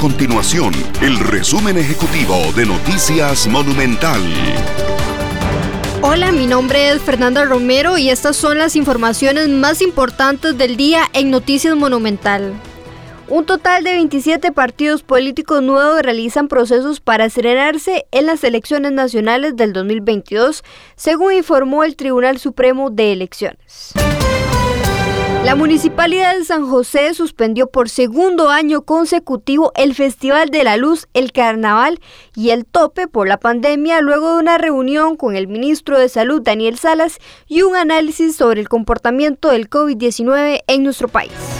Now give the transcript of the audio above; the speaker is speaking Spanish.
continuación el resumen ejecutivo de Noticias Monumental. Hola, mi nombre es Fernanda Romero y estas son las informaciones más importantes del día en Noticias Monumental. Un total de 27 partidos políticos nuevos realizan procesos para estrenarse en las elecciones nacionales del 2022, según informó el Tribunal Supremo de Elecciones. La Municipalidad de San José suspendió por segundo año consecutivo el Festival de la Luz, el Carnaval y el Tope por la pandemia luego de una reunión con el ministro de Salud Daniel Salas y un análisis sobre el comportamiento del COVID-19 en nuestro país.